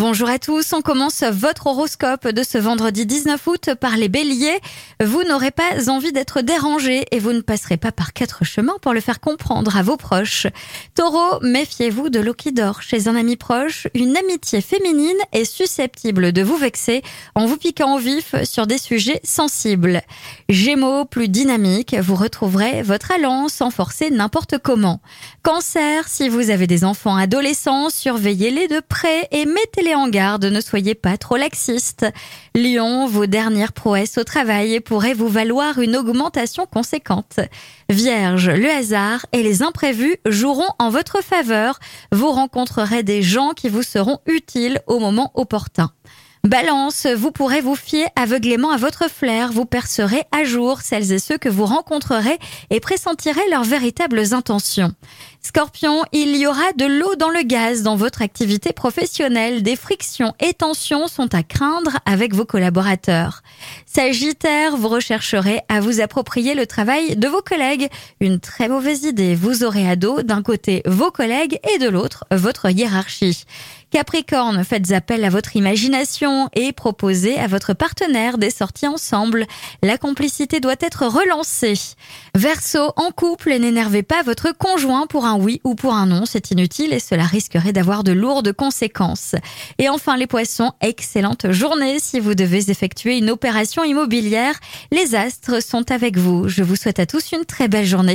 Bonjour à tous, on commence votre horoscope de ce vendredi 19 août par les béliers. Vous n'aurez pas envie d'être dérangé et vous ne passerez pas par quatre chemins pour le faire comprendre à vos proches. Taureau, méfiez-vous de l'eau qui dort. Chez un ami proche, une amitié féminine est susceptible de vous vexer en vous piquant au vif sur des sujets sensibles. Gémeaux, plus dynamique, vous retrouverez votre allant sans forcer n'importe comment. Cancer, si vous avez des enfants adolescents, surveillez-les de près et mettez en garde, ne soyez pas trop laxiste. Lion, vos dernières prouesses au travail pourraient vous valoir une augmentation conséquente. Vierge, le hasard et les imprévus joueront en votre faveur. Vous rencontrerez des gens qui vous seront utiles au moment opportun. Balance, vous pourrez vous fier aveuglément à votre flair, vous percerez à jour celles et ceux que vous rencontrerez et pressentirez leurs véritables intentions. Scorpion, il y aura de l'eau dans le gaz dans votre activité professionnelle, des frictions et tensions sont à craindre avec vos collaborateurs. Sagittaire, vous rechercherez à vous approprier le travail de vos collègues, une très mauvaise idée, vous aurez à dos d'un côté vos collègues et de l'autre votre hiérarchie. Capricorne, faites appel à votre imagination et proposez à votre partenaire des sorties ensemble. La complicité doit être relancée. Verseau, en couple, n'énervez pas votre conjoint pour un oui ou pour un non, c'est inutile et cela risquerait d'avoir de lourdes conséquences. Et enfin les poissons, excellente journée si vous devez effectuer une opération immobilière. Les astres sont avec vous. Je vous souhaite à tous une très belle journée.